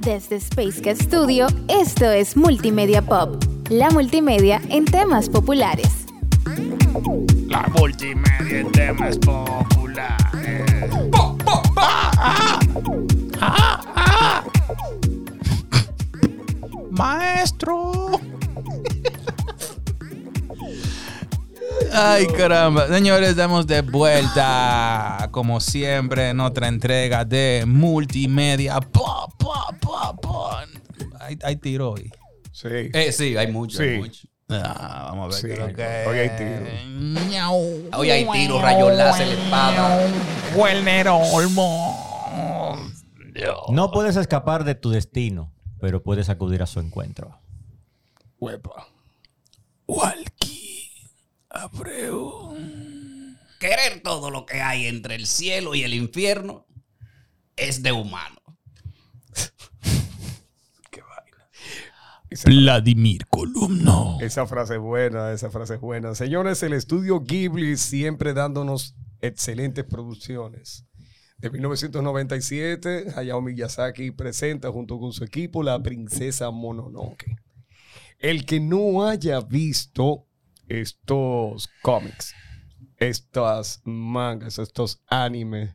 Desde Space Cat Studio, esto es Multimedia Pop, la multimedia en temas populares. La multimedia en temas populares. Maestro. Ay, caramba. Señores, estamos de vuelta, como siempre, en otra entrega de multimedia. Pop. Hay, hay tiro hoy. Sí. Eh, sí, hay mucho, Sí. hay mucho. Ah, vamos a ver Sí, qué es lo que hoy hay tiro. Hoy hay tiro, rayos láser, espada. Werner Olmo. No puedes escapar de tu destino, pero puedes acudir a su encuentro. Huepa. Walkie Abreu. Querer todo lo que hay entre el cielo y el infierno es de humano. Qué vaina. Esa, Vladimir Columno. esa frase es buena, esa frase es buena. Señores, el estudio Ghibli siempre dándonos excelentes producciones. De 1997, Hayao Miyazaki presenta junto con su equipo La Princesa Mononoke. El que no haya visto estos cómics, estas mangas, estos animes,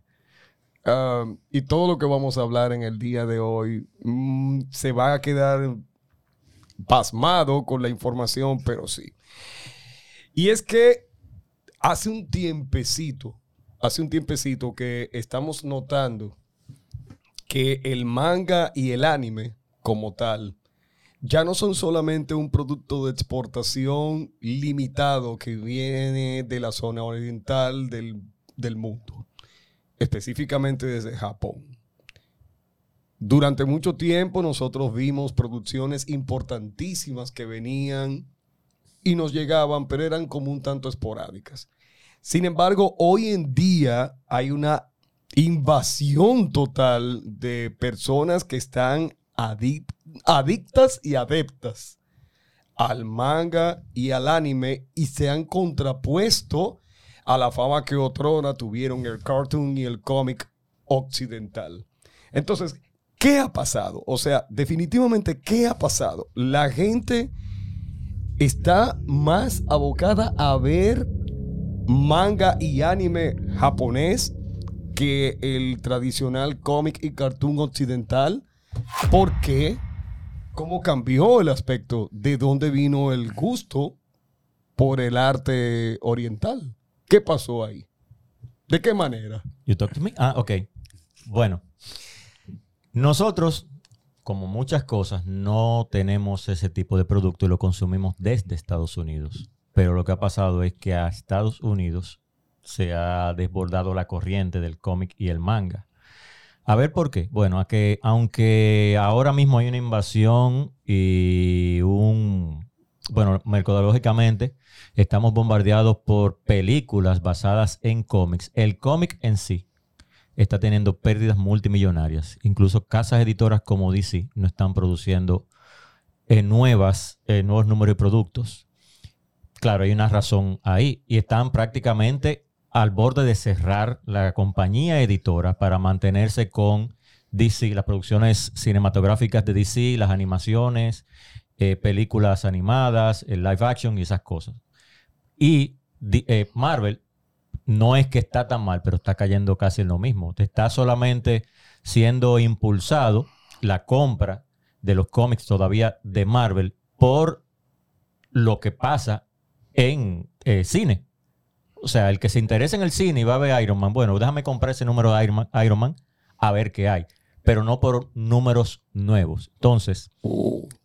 um, y todo lo que vamos a hablar en el día de hoy, mm, se va a quedar pasmado con la información, pero sí. Y es que hace un tiempecito, hace un tiempecito que estamos notando que el manga y el anime como tal ya no son solamente un producto de exportación limitado que viene de la zona oriental del, del mundo, específicamente desde Japón. Durante mucho tiempo nosotros vimos producciones importantísimas que venían y nos llegaban, pero eran como un tanto esporádicas. Sin embargo, hoy en día hay una invasión total de personas que están adic- adictas y adeptas al manga y al anime y se han contrapuesto a la fama que otrora tuvieron el cartoon y el cómic occidental. Entonces, ¿qué ha pasado? O sea, definitivamente, ¿qué ha pasado? La gente está más abocada a ver manga y anime japonés que el tradicional cómic y cartoon occidental. ¿Por qué? ¿Cómo cambió el aspecto? ¿De dónde vino el gusto por el arte oriental? ¿Qué pasó ahí? ¿De qué manera? You talk to me? Ah, ok. Bueno, nosotros, como muchas cosas, no tenemos ese tipo de producto y lo consumimos desde Estados Unidos. Pero lo que ha pasado es que a Estados Unidos se ha desbordado la corriente del cómic y el manga. A ver por qué. Bueno, a que, aunque ahora mismo hay una invasión y un... Bueno, mercadológicamente estamos bombardeados por películas basadas en cómics. El cómic en sí está teniendo pérdidas multimillonarias. Incluso casas editoras como DC no están produciendo eh, nuevas, eh, nuevos números de productos. Claro, hay una razón ahí. Y están prácticamente al borde de cerrar la compañía editora para mantenerse con DC, las producciones cinematográficas de DC, las animaciones, eh, películas animadas, el live action y esas cosas. Y Marvel no es que está tan mal, pero está cayendo casi en lo mismo. Te Está solamente siendo impulsado la compra de los cómics todavía de Marvel por lo que pasa en eh, cine. O sea, el que se interesa en el cine y va a ver Iron Man, bueno, déjame comprar ese número de Iron Man, Iron Man a ver qué hay, pero no por números nuevos. Entonces,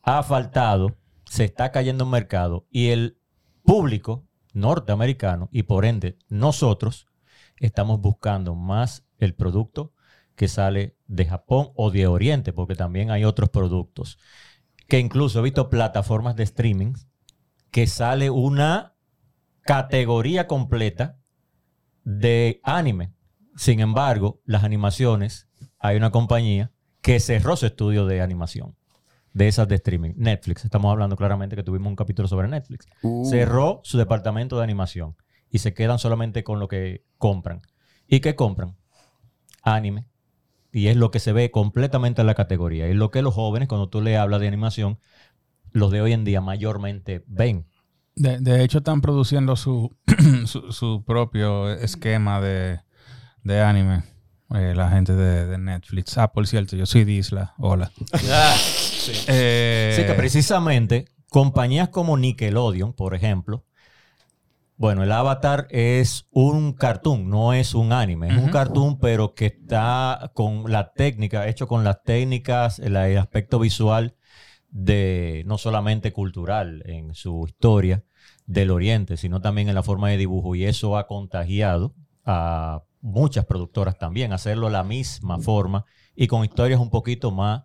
ha faltado, se está cayendo en mercado y el público norteamericano y por ende nosotros estamos buscando más el producto que sale de Japón o de Oriente, porque también hay otros productos. Que incluso he visto plataformas de streaming que sale una categoría completa de anime. Sin embargo, las animaciones, hay una compañía que cerró su estudio de animación de esas de streaming. Netflix, estamos hablando claramente que tuvimos un capítulo sobre Netflix. Cerró su departamento de animación y se quedan solamente con lo que compran. ¿Y qué compran? Anime, Y es lo que se ve completamente en la categoría. Es lo que los jóvenes, cuando tú le hablas de animación, los de hoy en día mayormente ven. De, de hecho, están produciendo su, su, su propio esquema de, de anime. eh, la gente de, de Netflix. Ah, por cierto, yo soy Disla. Hola. Eh, Así que precisamente compañías como Nickelodeon, por ejemplo, bueno, el Avatar es un cartoon, no es un anime. Es un cartoon, pero que está con la técnica, hecho con las técnicas, el, el aspecto visual de no solamente cultural en su historia del Oriente, sino también en la forma de dibujo. Y eso ha contagiado a muchas productoras también, hacerlo de la misma forma y con historias un poquito más,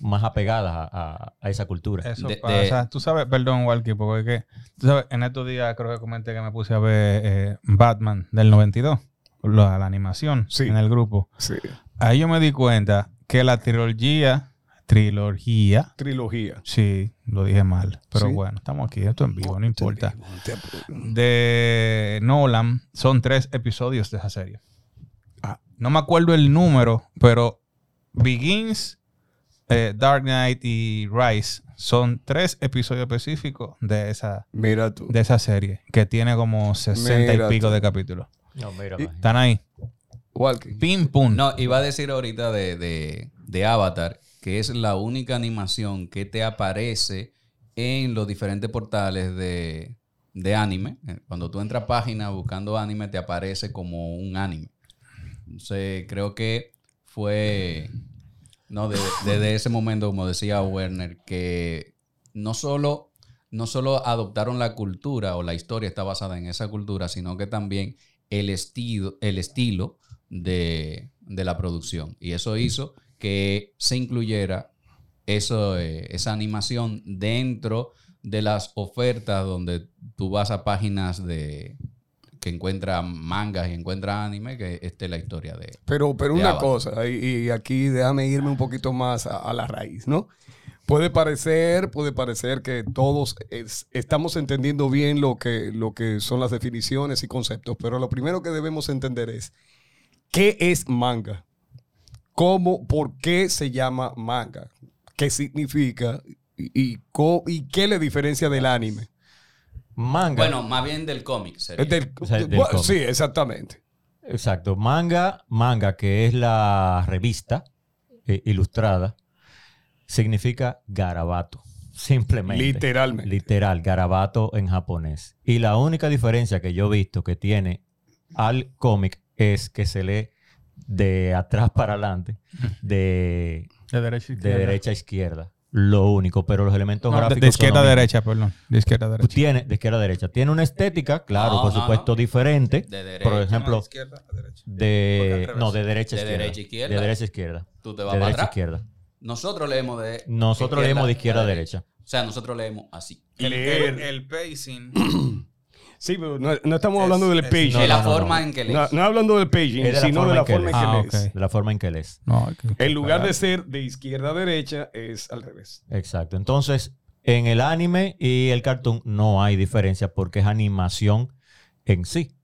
más apegadas a, a- a esa cultura. Eso De- pasa. Tú sabes, perdón, Walkie, porque es que, tú sabes, en estos días creo que comenté que me puse a ver eh, Batman del 92, la, la animación Sí. en el grupo. Sí. Ahí yo me di cuenta que la trilogía, trilogía, Trilogía. sí, lo dije mal, pero Sí. bueno, estamos aquí, esto en vivo, no importa. De Nolan son tres episodios de esa serie. Ah. No me acuerdo el número, pero Begins, eh, Dark Knight y Rise son tres episodios específicos de esa, Mira tú. de esa serie, que tiene como 60 Mira y pico tú. de capítulos. No, mira, Y-. Están ahí. Walkie. Pim, pum. No, iba a decir ahorita de, de- de Avatar, que es la única animación que te aparece en los diferentes portales de, de anime. Eh, Cuando tú entras a página buscando anime, te aparece como un anime. Entonces, creo que fue, no, de- desde ese momento, como decía Werner, que no solo, no solo adoptaron la cultura o la historia está basada en esa cultura, sino que también el estilo, el estilo de, de la producción. Y eso hizo que se incluyera eso, eh, esa animación dentro de las ofertas donde tú vas a páginas de que encuentras mangas y encuentras anime, que esté la historia de... Pero, pero de una cosa, y, y aquí déjame irme un poquito más a, a la raíz, ¿no? Puede parecer, puede parecer que todos es- estamos entendiendo bien lo que, lo que son las definiciones y conceptos, pero lo primero que debemos entender es qué es manga, cómo, por qué se llama manga, qué significa y, y qué le diferencia del anime. Manga. Bueno, más bien del cómic. sería. Es del- O sea, del bueno, cómic. sí, exactamente. Exacto. Manga, manga, que es la revista eh, ilustrada, significa garabato. Simplemente. Literalmente. Literal, garabato en japonés. Y la única diferencia que yo he visto que tiene al cómic es que se lee de atrás para adelante, de, De derecha a de derecha a izquierda. Lo único, pero los elementos No, de, gráficos de izquierda a son mismo. derecha, perdón. De izquierda a derecha. Tiene, de izquierda a derecha. Tiene una estética, claro, No, por no, supuesto, no. diferente. De derecha. Por ejemplo, izquierda a derecha. De no de derecha a De izquierda. derecha a izquierda. De derecha a izquierda. Tú te vas de para derecha a atrás. izquierda. Nosotros leemos de... Nosotros leemos de izquierda a derecha. O sea, nosotros leemos así. El, el- el pacing. Sí, pero no, no estamos Es- hablando del paging. No, de la forma en que lees. No, no hablando del paging, Es de la sino forma de la en que forma en lees. que Ah, lees. ok. De la forma en que lees. Que- En lugar de ser de izquierda a derecha, es al revés. Exacto. Entonces, en el anime y el cartoon no hay diferencia porque es animación en sí.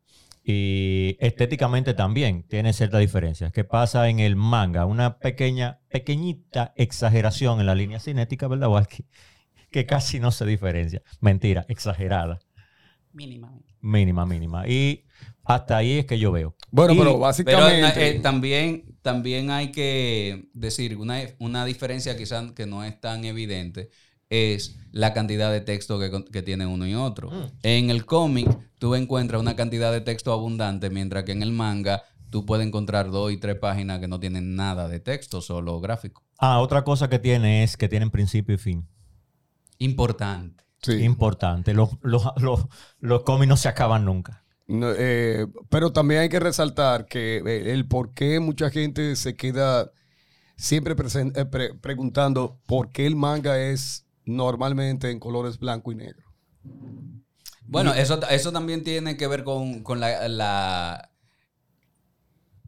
Y estéticamente también tiene cierta diferencia. ¿Qué pasa en el manga? Una pequeña, pequeñita exageración en la línea cinética, ¿verdad, Walkie? Que casi no se diferencia. Mentira, exagerada. Mínimamente. Mínima, mínima. Y hasta ahí es que yo veo. Bueno, Y- pero Pero básicamente. eh, también, también hay que decir una, una diferencia quizás que no es tan evidente es la cantidad de texto que, que tiene uno y otro. Mm. En el cómic tú encuentras una cantidad de texto abundante, mientras que en el manga tú puedes encontrar dos y tres páginas que no tienen nada de texto, solo gráfico. Ah, otra cosa que tiene es que tienen principio y fin. Importante. Sí. Importante. Los, los, los, los cómics no se acaban nunca. No, eh, pero también hay que resaltar que eh, el por qué mucha gente se queda siempre eh, pre- preguntando por qué el manga es normalmente en colores blanco y negro. Bueno, eso, eso también tiene que ver con, con la, la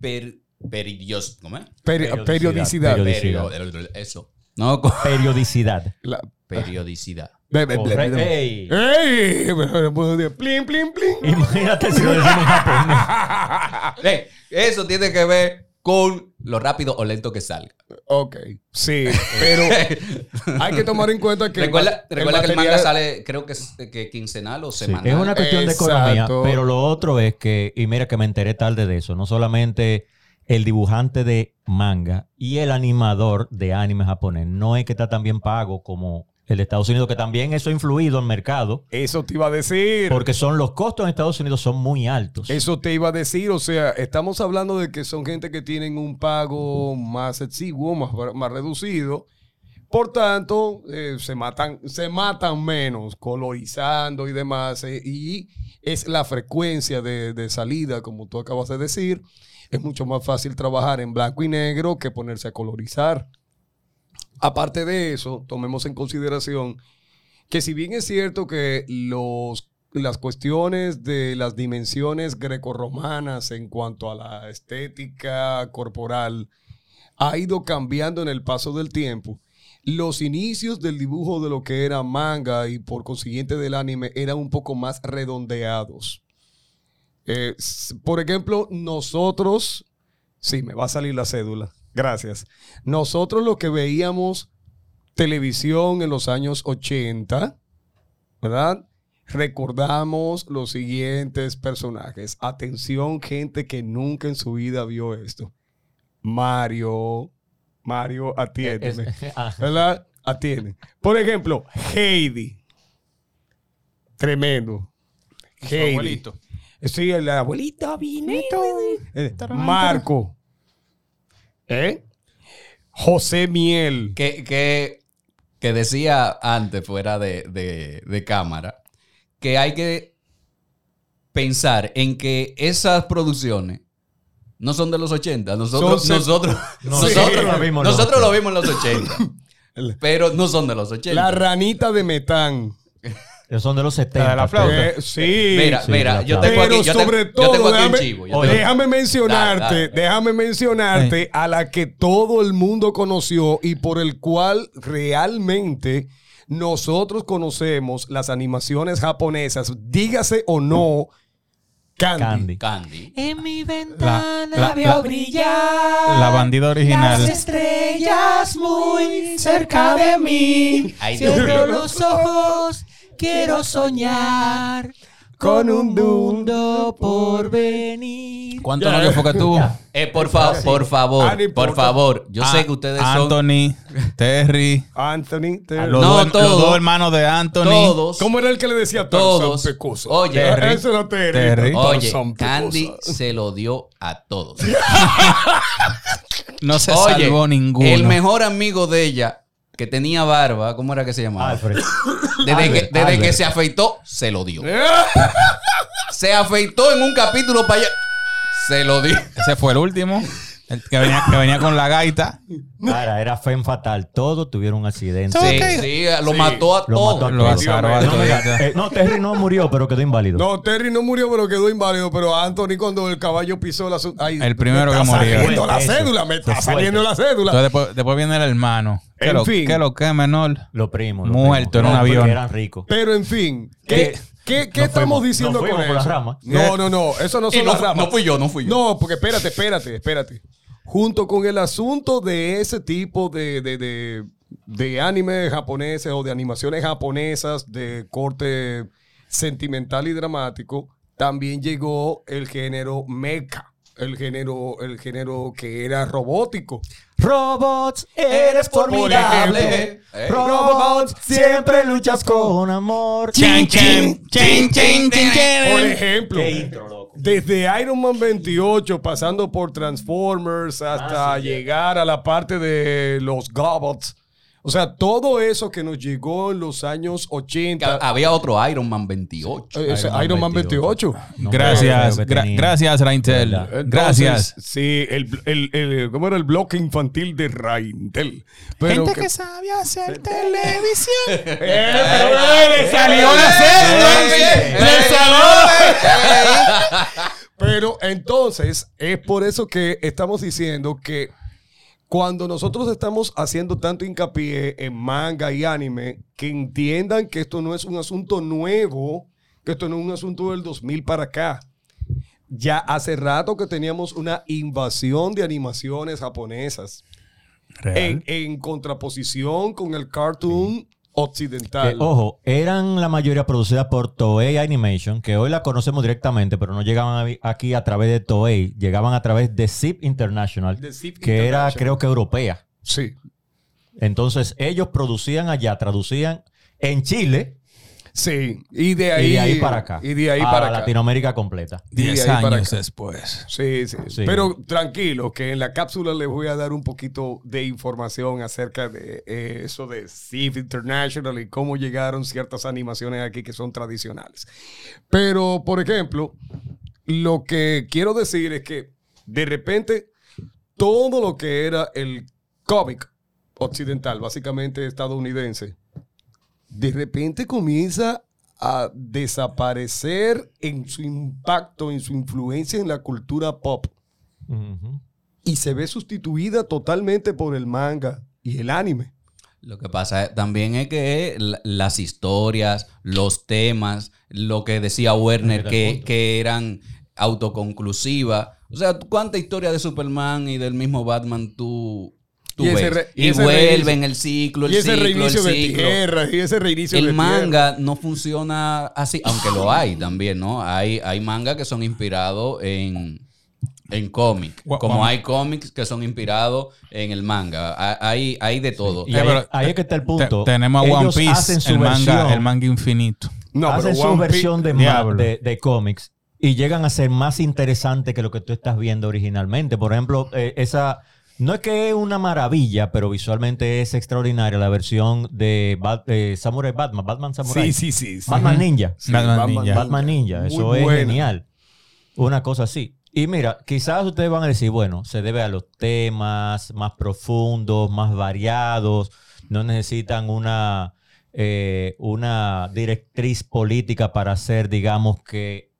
per- periodios- ¿cómo es? Peri- Periodicidad. periodicidad. Periodicidad. Perio- eso. No, con Periodicidad. La- periodicidad. Ve, ve, ve, Corre- ve. ¡Ey! ¡Ey! Plin, plin, plin. Imagínate si lo decimos en japonés. Ve, eso tiene que ver con lo rápido o lento que salga. Ok, sí, pero hay que tomar en cuenta que... el recuerda que el manga sale, creo que, es, que quincenal o Sí, semanal. es una cuestión de economía, pero lo otro es que, y mira que me enteré tarde de eso, no solamente el dibujante de manga y el animador de anime japonés, no es que está tan bien pago como el de Estados Unidos, que también eso ha influido en el mercado, Eso te iba a decir. porque son los costos en Estados Unidos son muy altos. Eso te iba a decir, o sea, estamos hablando de que son gente que tienen un pago más exiguo, más, más reducido. Por tanto, eh, se, matan, se matan menos colorizando y demás. eh, y es la frecuencia de, de salida, como tú acabas de decir. Es mucho más fácil trabajar en blanco y negro que ponerse a colorizar. Aparte de eso, tomemos en consideración que si bien es cierto que los, las cuestiones de las dimensiones grecorromanas en cuanto a la estética corporal ha ido cambiando en el paso del tiempo, los inicios del dibujo de lo que era manga y por consiguiente del anime eran un poco más redondeados. Eh, por ejemplo, nosotros, sí, me va a salir la cédula, gracias. Nosotros lo que veíamos televisión en los años 80, ¿verdad? Recordamos los siguientes personajes. Atención, gente que nunca en su vida vio esto. Mario, Mario, atiéndeme. Es- ah, ¿Verdad? Atiende. Por ejemplo, Heidi. Tremendo. Su abuelito. Sí, el abuelito Vinito. Eh, Marco. ¿Eh? José Miel. que, que, que decía antes, fuera de, de- de cámara, que hay que pensar en que esas producciones no son de los 80. Nosotros, Son- nosotros, No, nosotros, sí. lo vimos nosotros lo vimos en los 80. pero no son de los 80. La ranita de Metán. son de los 70. de la flauta. pero- Eh, sí. Mira, Sí, mira, la yo tengo Pero aquí, yo te- sobre yo todo, tengo aquí déjame, un chivo. yo tengo- déjame mencionarte, Dale, dale. déjame mencionarte a la que todo el mundo conoció y por el cual realmente nosotros conocemos las animaciones japonesas, dígase o no, Candy. Candy. Candy. En mi La, ventana la, veo la, brillar la bandida original. las estrellas muy cerca de mí. Cierro los ojos, quiero soñar Con un mundo por venir. ¿Cuánto novio fue que tuvo? Eh, por, fa- por favor, Ah, por favor. Yo sé Ah, que ustedes son Anthony, Terry, Anthony. te- los, No, dos, los dos hermanos de Anthony. todos. ¿Cómo era el que le decía Todos. Tarzán Pecoso? Oye, Terry. Ese era Terry. Terry. Oye, Candy se lo dio a todos. No se Oye, salvó ninguno. el mejor amigo de ella, que tenía barba, ¿cómo era que se llamaba? Alfred. Desde, que, Albert, desde que se afeitó, se lo dio. Se afeitó en un capítulo para allá. Se lo dio. Ese fue el último. El que venía, que venía con la gaita. Cara, era Fen Fatal. Todos tuvieron un accidente. Sí, sí, lo Sí. mató a Lo todos. mató a Lo todos. azaró a No, eh, Terry no murió, pero quedó inválido. No, Terry no murió, pero quedó inválido. Pero Anthony, cuando el caballo pisó la. su- Ay, El primero me que está murió. saliendo la cédula, me está saliendo la cédula. Entonces después, después viene el hermano. ¿Qué En lo, fin. qué lo que menor? Los primos. los Muerto en un avión. Eran ricos. Pero en fin, ¿qué, qué, qué Nos estamos fuimos- diciendo con las eso? ramas. No, no, no, eso no son no, las ramas. no fui yo, no fui yo. No, porque espérate, espérate, espérate. Junto con el asunto de ese tipo de, de, de, de anime japoneses o de animaciones japonesas de corte sentimental y dramático, también llegó el género mecha, el género, el género que era robótico. Robots, eres formidable. Eh. Robots, siempre luchas con amor. Chin, chin, chin, chin, chin, Por ejemplo, desde Iron Man 28, pasando por Transformers, hasta Ah, sí, llegar a la parte de los Gobots. O sea, todo eso que nos llegó en los años Que 80. Había otro Iron Man 28. eh, ese Iron Man 28. No, Gracias, gra- gracias, Raintel. Gracias. Sí, el, el, el- ¿cómo era el bloque infantil de Raintel? Pero Gente que- que sabe hacer televisión. ¡Eh, pero, eh, le salió la Eh, cédula! ¡Le eh, salió! Pero entonces, es por eso que estamos diciendo que cuando nosotros estamos haciendo tanto hincapié en manga y anime, que entiendan que esto no es un asunto nuevo, que esto no es un asunto del 2000 para acá. ya hace rato que teníamos una invasión de animaciones japonesas en, en contraposición con el cartoon occidental. Eh, ojo, eran la mayoría producidas por Toei Animation, que hoy la conocemos directamente, pero no llegaban a aquí a través de Toei, llegaban a través de Zip International, De Zip que era creo que europea. Sí. Entonces ellos producían allá, traducían en Chile Sí. Y de ahí, y de ahí para acá. Y de ahí a para acá. Latinoamérica completa. Diez ahí para años después. Sí, sí, Sí. Pero tranquilo, que en la cápsula les voy a dar un poquito de información acerca de eh, eso de SIF International y cómo llegaron ciertas animaciones aquí que son tradicionales. Pero, por ejemplo, lo que quiero decir es que de repente todo lo que era el cómic occidental, básicamente estadounidense, de repente comienza a desaparecer en su impacto, en su influencia en la cultura pop y se ve sustituida totalmente por el manga y el anime. Lo que pasa también es que la- las historias, los temas, lo que decía Werner, que, que eran autoconclusivas. O sea, ¿cuánta historia de Superman y del mismo Batman tú, tú Y ese ves? re- y y ese vuelven el ciclo, el y ese ciclo, reinicio el de tierra, y ese reinicio de El tierra. manga no funciona así, aunque lo hay también, ¿no? Hay, hay mangas que son inspirados en, en cómic, como hay cómics que son inspirados en el manga. Ha- Hay, hay de todo. Y ahí, pero ahí es que está el punto. Te- tenemos a One Piece, hacen su el manga, versión- el manga infinito. No, hacen su One Piece- versión de, de, de cómics y llegan a ser más interesantes que lo que tú estás viendo originalmente. Por ejemplo, eh, esa no es que es una maravilla, pero visualmente es extraordinaria la versión de Bat- eh, Samurai Batman, Batman Samurai. Sí, sí, sí. sí. Batman Ninja. Sí, Batman Ninja. Batman Ninja, Muy eso es buena. genial. Una cosa así. Y mira, quizás ustedes van a decir, bueno, se debe a los temas más profundos, más variados, no necesitan una, eh, una directriz política para ser, digamos que,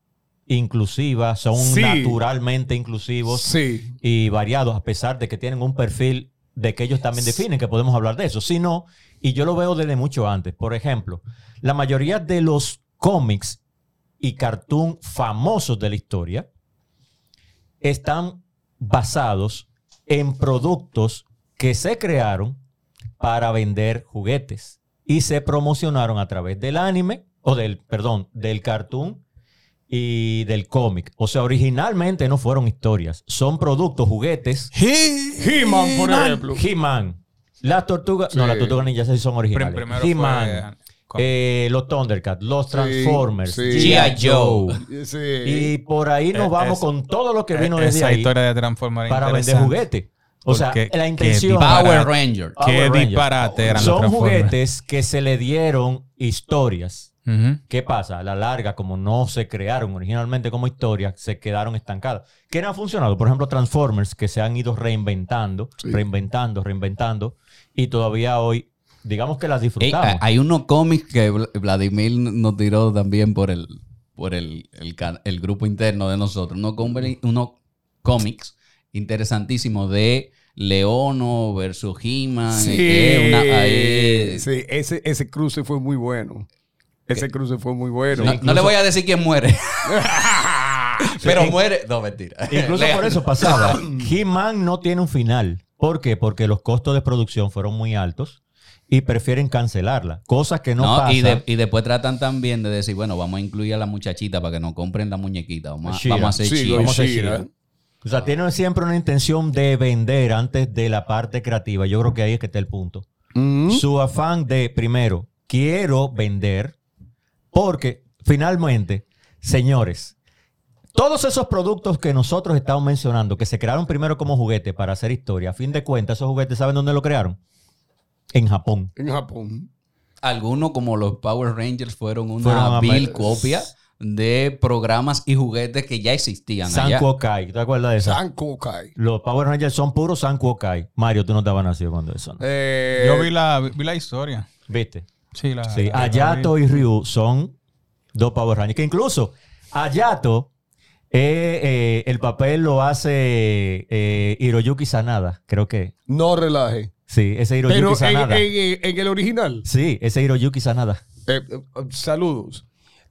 inclusivas, son Sí. naturalmente inclusivos Sí. y variados, a pesar de que tienen un perfil de que ellos también definen, que podemos hablar de eso. Si no, y yo lo veo desde mucho antes. Por ejemplo, la mayoría de los cómics y cartoon famosos de la historia están basados en productos que se crearon para vender juguetes y se promocionaron a través del anime o del, perdón, del cartoon y del cómic. O sea, originalmente no fueron historias, son productos, juguetes. He-Man, por ejemplo. He-Man, las tortugas, no, las tortugas ninjas sí son originales. He-Man, eh, los Thundercats, los Transformers, sí. G.I. G.I. Joe. Sí. Y por ahí nos Eh, vamos es- con todo lo que vino desde Esa ahí historia de Transformers para vender juguetes. O sea, Porque la intención... Power Ranger. Power Qué Rangers. disparate eran los Son Transformers. juguetes que se le dieron historias. ¿Qué pasa? A la larga, como no se crearon originalmente como historias, se quedaron estancadas. ¿Qué no ha funcionado? Por ejemplo, Transformers, que se han ido reinventando, reinventando, reinventando, y todavía hoy, digamos que las disfrutamos. hay unos cómics que Vla- Vladimir nos tiró también por el, por el, el, grupo interno de nosotros. Unos, cómics- unos cómics interesantísimos de Leono versus He-Man. Sí, una- sí, ese, ese cruce fue muy bueno. Ese cruce fue muy bueno. no, no le voy a decir quién muere. Pero muere. No, mentira. Incluso por eso pasaba. He-Man no tiene un final. ¿Por qué? Porque los costos de producción fueron muy altos y prefieren cancelarla. Cosas que no, No, pasan. y, de- y después tratan también de decir, bueno, vamos a incluir a la muchachita para que nos compren la muñequita. Vamos a, Shira. vamos a hacer Sí. Vamos a hacer. O sea, tienen siempre una intención de vender antes de la parte creativa. Yo creo que ahí es que está el punto. Mm. Su afán de, primero, quiero vender, porque finalmente, señores, todos esos productos que nosotros estamos mencionando, que se crearon primero como juguete para hacer historia, a fin de cuentas, esos juguetes, ¿saben dónde lo crearon? En Japón. En Japón. Algunos, como los Power Rangers, fueron una Fueron vil copia de programas y juguetes que ya existían allá. Sanko Kai, ¿te acuerdas de eso? San Kokai. Los Power Rangers son puros Sanko Kai. Mario, tú no estabas nacido cuando eso, ¿no? Eh, Yo vi la, vi la historia. ¿Viste? Sí, la. Sí, la- Ayato y Ryu son dos Power Rangers. Que incluso Ayato, eh, eh, el papel lo hace eh, Hiroyuki Sanada, creo que. no relaje. Sí, ese Hiroyuki Pero en, Sanada. en- en el original. Sí, ese Hiroyuki Sanada. eh, eh, saludos.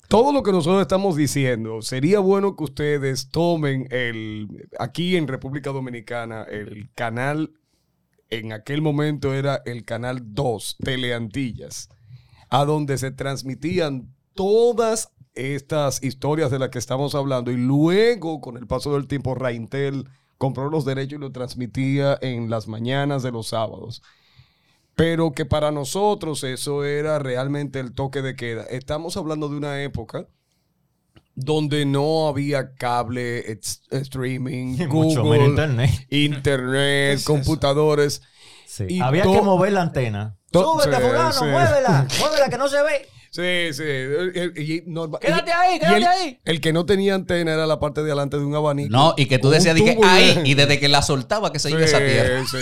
todo lo que nosotros estamos diciendo, sería bueno que ustedes tomen el, aquí en República Dominicana, el canal, en aquel momento era el canal 2, Teleantillas, a donde se transmitían todas estas historias de las que estamos hablando y luego con el paso del tiempo Raintel compró los derechos y lo transmitía en las mañanas de los sábados. Pero que para nosotros eso era realmente el toque de queda. Estamos hablando de una época donde no había cable, streaming, Y Google, internet. internet, computadores. Sí. Y Había que mover la antena. To- Súbete, sí, fulano, sí. muévela, muévela que no se ve. Sí, sí. Y norma- Quédate y- ahí, y quédate el- ahí. El que no tenía antena era la parte de adelante de un abanico. No, y que tú decías de y- ahí, y desde que la soltaba que se iba esa Sí, tierra. sí.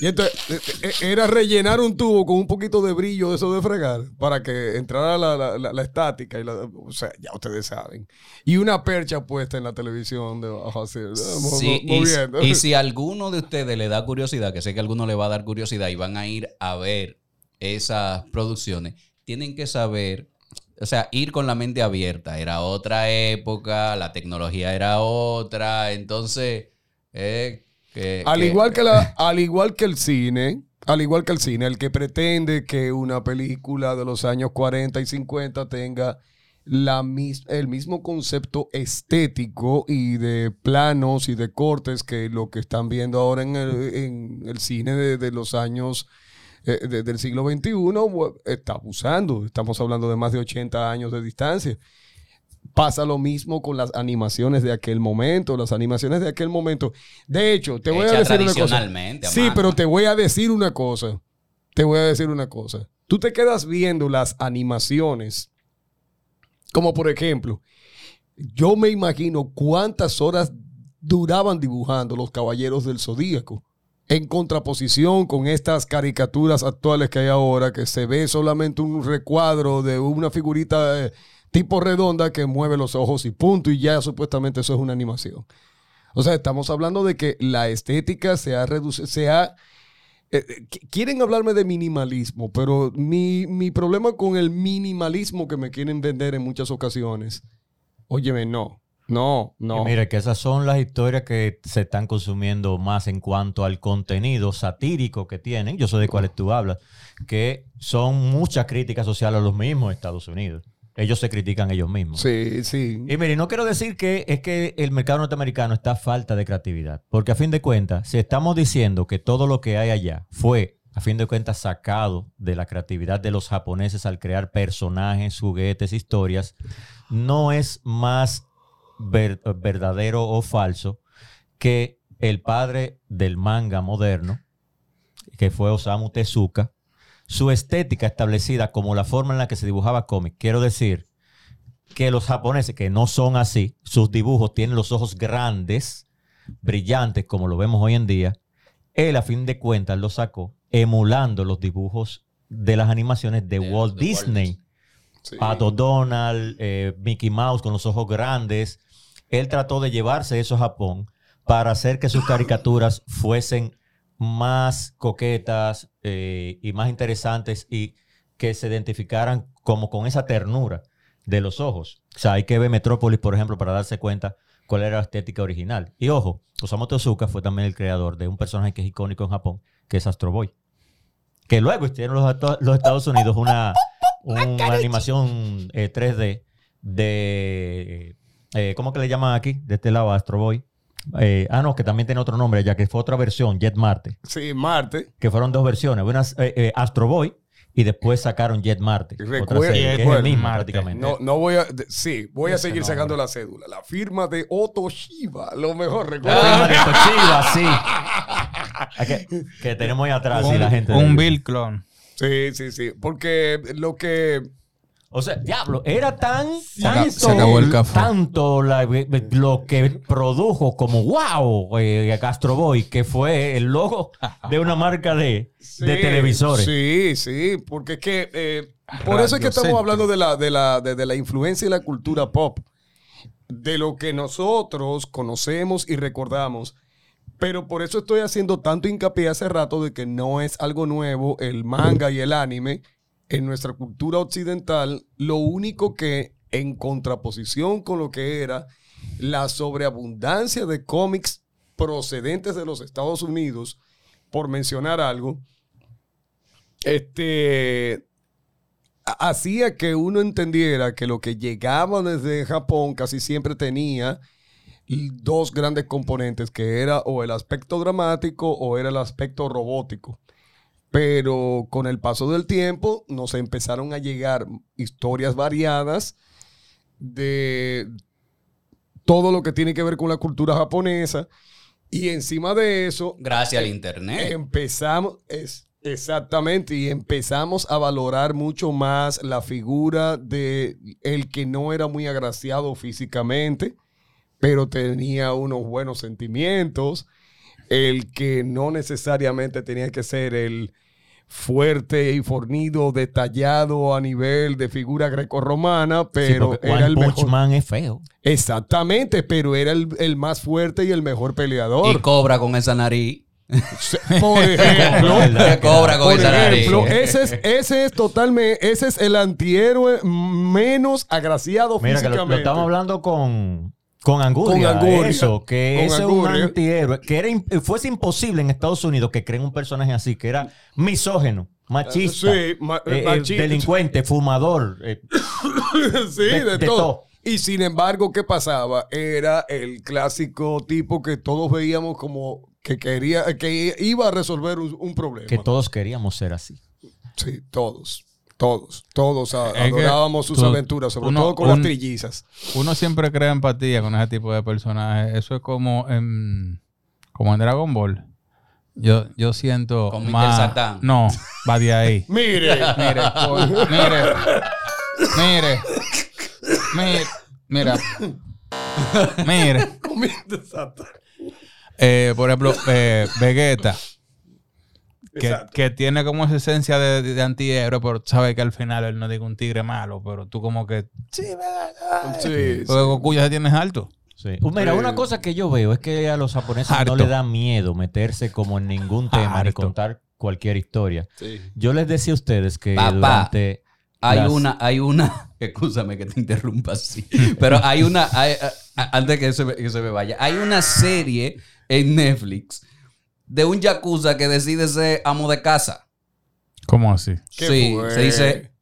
Y entonces eh, eh, era rellenar un tubo con un poquito de brillo de eso de fregar para que entrara la, la- la- la estática. Y la, o sea, ya ustedes saben. Y una percha puesta en la televisión debajo así, mo- Sí, mo- y, moviendo. y si a alguno de ustedes le da curiosidad, que sé que a alguno le va a dar curiosidad y van a ir a ver esas producciones, tienen que saber, o sea, ir con la mente abierta. Era otra época, la tecnología era otra, entonces, eh, que, al, que- igual que la, al igual que el cine, al igual que el cine, el que pretende que una película de los años 40 y 50 tenga la mis- el mismo concepto estético y de planos y de cortes que lo que están viendo ahora en el, en el cine de, de los años eh, de- del siglo XXI, está abusando. Estamos hablando de más de 80 años de distancia. Pasa lo mismo con las animaciones de aquel momento, las animaciones de aquel momento. De hecho, te voy a decir una cosa. Sí, pero te voy a decir una cosa. Te voy a decir una cosa. Tú te quedas viendo las animaciones, como por ejemplo, yo me imagino cuántas horas duraban dibujando los caballeros del zodíaco en contraposición con estas caricaturas actuales que hay ahora, que se ve solamente un recuadro de una figurita eh, tipo redonda que mueve los ojos y punto, y ya supuestamente eso es una animación. O sea, estamos hablando de que la estética se ha reducido, se ha... eh, eh, qu- quieren hablarme de minimalismo, pero mi, mi problema con el minimalismo que me quieren vender en muchas ocasiones, óyeme, no, no, no. Y mire, que esas son las historias que se están consumiendo más en cuanto al contenido satírico que tienen. Yo sé de cuáles tú hablas, que son muchas críticas sociales a los mismos Estados Unidos. Ellos se critican ellos mismos. Sí, sí. Y mire, no quiero decir que es que el mercado norteamericano está a falta de creatividad, porque a fin de cuentas, si estamos diciendo que todo lo que hay allá fue, a fin de cuentas, sacado de la creatividad de los japoneses al crear personajes, juguetes, historias, no es más ver- verdadero o falso que el padre del manga moderno, que fue Osamu Tezuka, su estética establecida como la forma en la que se dibujaba cómic. Quiero decir que los japoneses, que no son así, sus dibujos tienen los ojos grandes, brillantes, como lo vemos hoy en día. Él, a fin de cuentas, lo sacó emulando los dibujos de las animaciones de, De- Walt Disney. sí. Pato Donald, eh, Mickey Mouse con los ojos grandes. Él trató de llevarse eso a Japón para hacer que sus caricaturas fuesen más coquetas eh, y más interesantes y que se identificaran como con esa ternura de los ojos. O sea, hay que ver Metrópolis, por ejemplo, para darse cuenta cuál era la estética original. Y ojo, Osamu Tezuka fue también el creador de un personaje que es icónico en Japón, que es Astro Boy. Que luego hicieron los, los Estados Unidos una, una animación eh, 3D de... eh, ¿Cómo que le llaman aquí? De este lado, Astro Boy. Eh, ah, no, que también tiene otro nombre, ya que fue otra versión, Jet Marte, Sí, Marte. que fueron dos versiones. Una, eh, eh, Astro Boy y después sacaron Jet Marte. Otra Recuerda- serie, que es el mismo Marte. prácticamente. No, no voy a. de- sí, voy a Ese seguir nombre. sacando la cédula. La firma de Otto Shiba, lo mejor, La recuerda. firma de Toshiba, sí. Que, que tenemos ahí atrás, sí, la gente. un Bill clon. Sí, sí, sí. Porque lo que. O sea, diablo, era tan Se acabó- tanto, se acabó el café. tanto la- lo que produjo como wow, eh, Castro Boy, que fue el logo de una marca de, Sí, de televisores. Sí, sí, porque es que eh, por eso es que estamos Centro. hablando de la, de, la, de, de la influencia y la cultura pop, de lo que nosotros conocemos y recordamos. Pero por eso estoy haciendo tanto hincapié hace rato de que no es algo nuevo el manga y el anime en nuestra cultura occidental. Lo único que en contraposición con lo que era la sobreabundancia de cómics procedentes de los Estados Unidos, por mencionar algo, este ha- hacía que uno entendiera que lo que llegaba desde Japón casi siempre tenía dos grandes componentes, que era o el aspecto dramático o era el aspecto robótico. Pero con el paso del tiempo nos empezaron a llegar historias variadas de todo lo que tiene que ver con la cultura japonesa. Y encima de eso, Gracias al eh, internet. Empezamos, es, exactamente, y empezamos a valorar mucho más la figura de el que no era muy agraciado físicamente, pero tenía unos buenos sentimientos, el que no necesariamente tenía que ser el fuerte y fornido, detallado a nivel de figura grecorromana, pero era el Punch mejor. Man es feo. Exactamente, pero era el, el más fuerte y el mejor Y peleador. cobra con esa nariz. Por ejemplo, cobra con Por esa nariz. ejemplo, ese es, ese es totalmente, ese es el antihéroe menos agraciado Mira, que lo, físicamente. lo estamos hablando con, con Anguria. Con Anguria. Eso, que ese es un antihéroe. Que era, fuese imposible en Estados Unidos que creen un personaje así, que era misógeno, machista, Sí, ma- eh, eh, machista. delincuente, fumador. eh, sí, de- de, de todo. todo. Y sin embargo, ¿qué pasaba? Era el clásico tipo que todos veíamos como que quería, que iba a resolver un, un problema. que todos queríamos ser así. Sí, todos. Todos, todos adorábamos sus tú- aventuras, sobre uno- todo con un- las trillizas. Uno siempre crea empatía con ese tipo de personajes. Eso es como en, como en Dragon Ball. Yo, yo siento Con más... Satan. No, va de ahí. Mire, Mire, por- mire, mire, mire, mira, mire. Satan. Eh, por ejemplo, eh, Vegeta, que, que tiene como esa esencia de, de antihéroe, pero sabe que al final él no diga un tigre malo, pero tú como que... Sí, Vegeta. Sí, Porque Goku ya se tienes alto. Sí. Uh, Mira, una cosa que yo veo es que a los japoneses Harto. no les da miedo meterse como en ningún tema ni Harto. contar cualquier historia. sí. Yo les decía a ustedes que Papá. durante... Hay las- una, hay una, escúchame que te interrumpa así, pero hay una, hay, a- a- antes que se, me, que se me vaya, hay una serie en Netflix de un yakuza que decide ser amo de casa. ¿Cómo así? ¿Qué sí, se dice,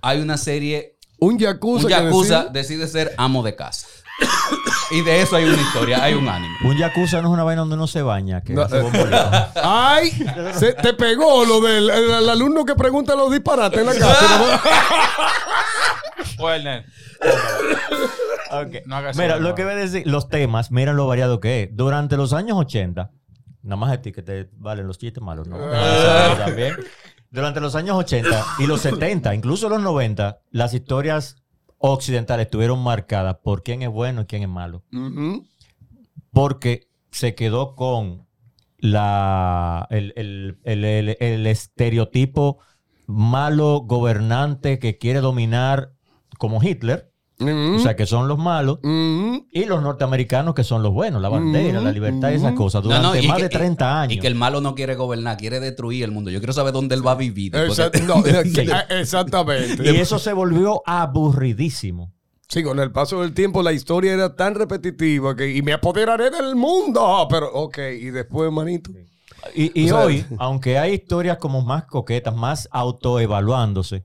hay una serie, Un yakuza. un que yakuza decide- decide ser amo de casa. y de eso hay una historia, hay un anime. Un yakuza no es una vaina donde uno se baña, que No, hace eh. bombolita. ¡Ay! Se te pegó lo del el, el alumno que pregunta los disparates en la casa. Werner. Ok. No hagas Mira, lo que voy a decir, los temas, mira lo variado que es. Durante los años 80, nada más a ti que te valen los chistes malos, ¿no? Ah, También. Durante los años 80 y los 70, incluso los 90, las historias occidentales estuvieron marcadas por quién es bueno y quién es malo. Porque se quedó con la, el- el- el- el estereotipo malo gobernante que quiere dominar como Hitler, Ujú. o sea, que son los malos, Ujú. y los norteamericanos que son los buenos, la bandera, Mm, la libertad y esas cosas, durante no, y más que- de 30 años. Y que el malo no quiere gobernar, quiere destruir el mundo. Yo quiero saber dónde él va a vivir. Exact- no, eh, Sí. eh, exactamente. Y eso se volvió aburridísimo. Sí, con el paso del tiempo la historia era tan repetitiva que y me apoderaré del mundo. Pero, ok, y después, manito. Y, y O sea- hoy, aunque hay historias como más coquetas, más autoevaluándose,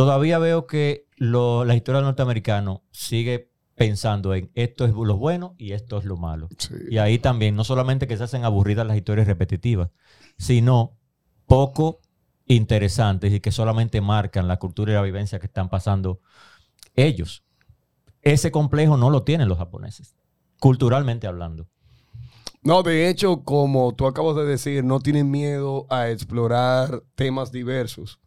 todavía veo que lo- la historia del norteamericano sigue pensando en esto es lo bueno y esto es lo malo. Sí. Y ahí también, no solamente que se hacen aburridas las historias repetitivas, sino poco interesantes y que solamente marcan la cultura y la vivencia que están pasando ellos. Ese complejo no lo tienen los japoneses, culturalmente hablando. No, de hecho, como tú acabas de decir, no tienen miedo a explorar temas diversos.